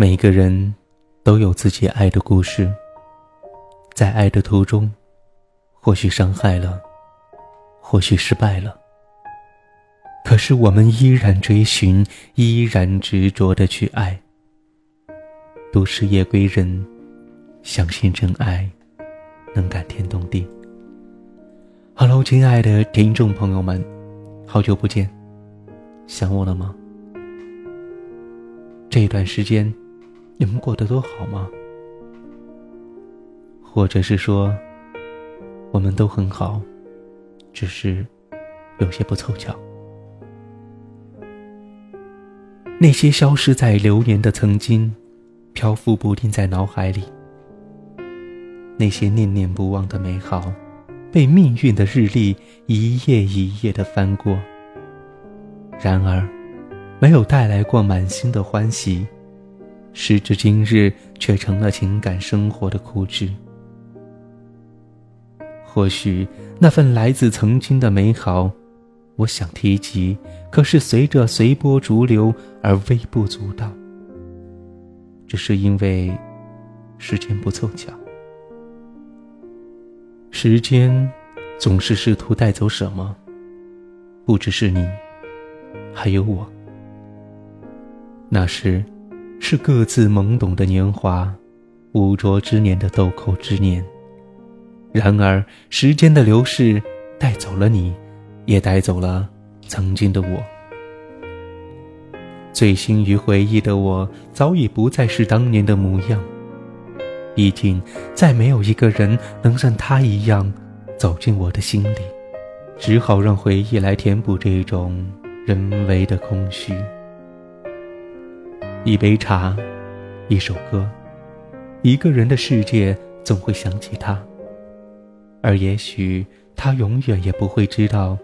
每个人都有自己爱的故事，在爱的途中，或许伤害了，或许失败了。可是我们依然追寻，依然执着的去爱。都市夜归人，相信真爱能感天动地。Hello，亲爱的听众朋友们，好久不见，想我了吗？这段时间。你们过得都好吗？或者是说，我们都很好，只是有些不凑巧。那些消失在流年的曾经，漂浮不定在脑海里；那些念念不忘的美好，被命运的日历一页一页的翻过。然而，没有带来过满心的欢喜。时至今日，却成了情感生活的枯枝。或许那份来自曾经的美好，我想提及，可是随着随波逐流而微不足道。只是因为时间不凑巧，时间总是试图带走什么，不只是你，还有我。那时。是各自懵懂的年华，污浊之年的豆蔻之年。然而，时间的流逝带走了你，也带走了曾经的我。醉心于回忆的我，早已不再是当年的模样。毕竟，再没有一个人能像他一样走进我的心里，只好让回忆来填补这种人为的空虚。一杯茶，一首歌，一个人的世界总会想起他，而也许他永远也不会知道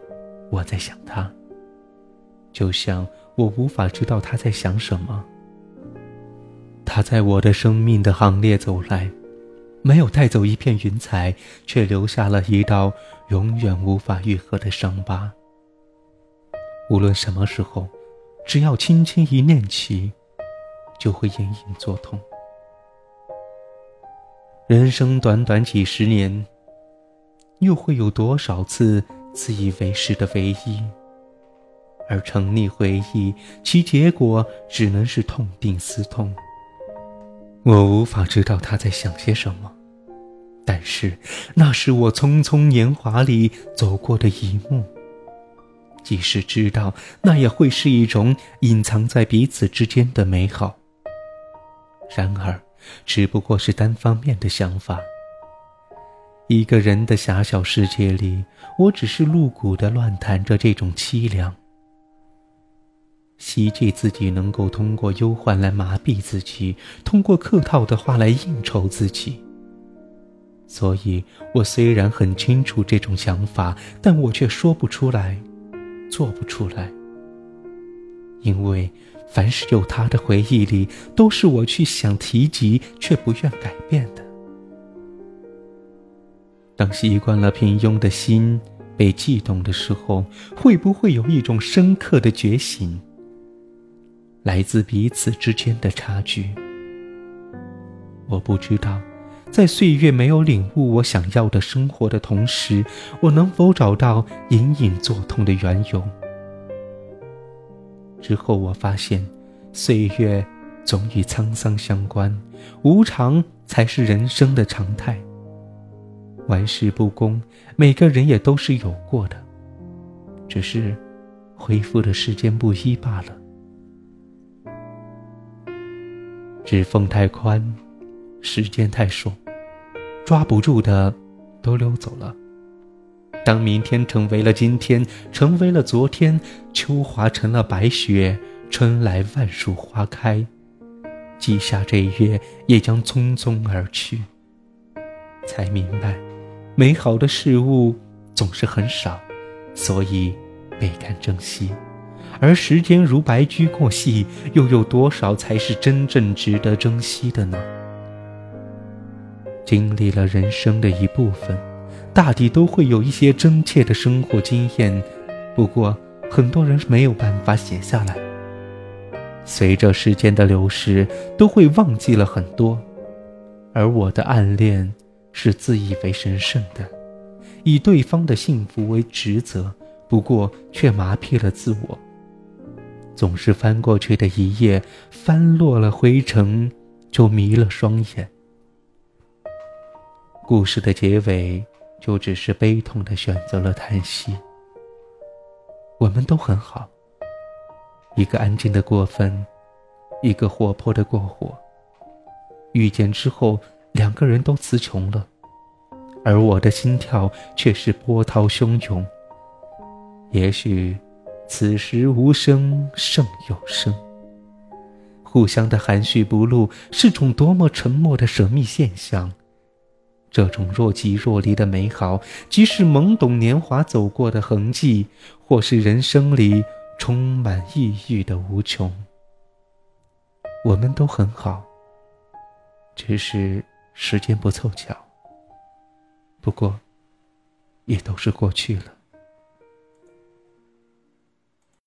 我在想他。就像我无法知道他在想什么。他在我的生命的行列走来，没有带走一片云彩，却留下了一道永远无法愈合的伤疤。无论什么时候，只要轻轻一念起。就会隐隐作痛。人生短短几十年，又会有多少次自以为是的唯一？而沉溺回忆，其结果只能是痛定思痛。我无法知道他在想些什么，但是那是我匆匆年华里走过的一幕。即使知道，那也会是一种隐藏在彼此之间的美好。然而，只不过是单方面的想法。一个人的狭小世界里，我只是露骨的乱谈着这种凄凉，希冀自己能够通过忧患来麻痹自己，通过客套的话来应酬自己。所以，我虽然很清楚这种想法，但我却说不出来，做不出来，因为。凡是有他的回忆里，都是我去想提及却不愿改变的。当习惯了平庸的心被悸动的时候，会不会有一种深刻的觉醒？来自彼此之间的差距。我不知道，在岁月没有领悟我想要的生活的同时，我能否找到隐隐作痛的缘由。之后，我发现，岁月总与沧桑相关，无常才是人生的常态。玩世不恭，每个人也都是有过的，只是恢复的时间不一罢了。指缝太宽，时间太瘦，抓不住的都溜走了。当明天成为了今天，成为了昨天，秋华成了白雪，春来万树花开，季夏这月也将匆匆而去。才明白，美好的事物总是很少，所以倍感珍惜。而时间如白驹过隙，又有多少才是真正值得珍惜的呢？经历了人生的一部分。大抵都会有一些真切的生活经验，不过很多人没有办法写下来。随着时间的流逝，都会忘记了很多。而我的暗恋是自以为神圣的，以对方的幸福为职责，不过却麻痹了自我。总是翻过去的一页，翻落了灰尘，就迷了双眼。故事的结尾，就只是悲痛的选择了叹息。我们都很好。一个安静的过分，一个活泼的过火。遇见之后，两个人都词穷了，而我的心跳却是波涛汹涌。也许，此时无声胜有声。互相的含蓄不露，是种多么沉默的神秘现象。这种若即若离的美好，即是懵懂年华走过的痕迹，或是人生里。充满抑郁的无穷，我们都很好，只是时间不凑巧。不过，也都是过去了。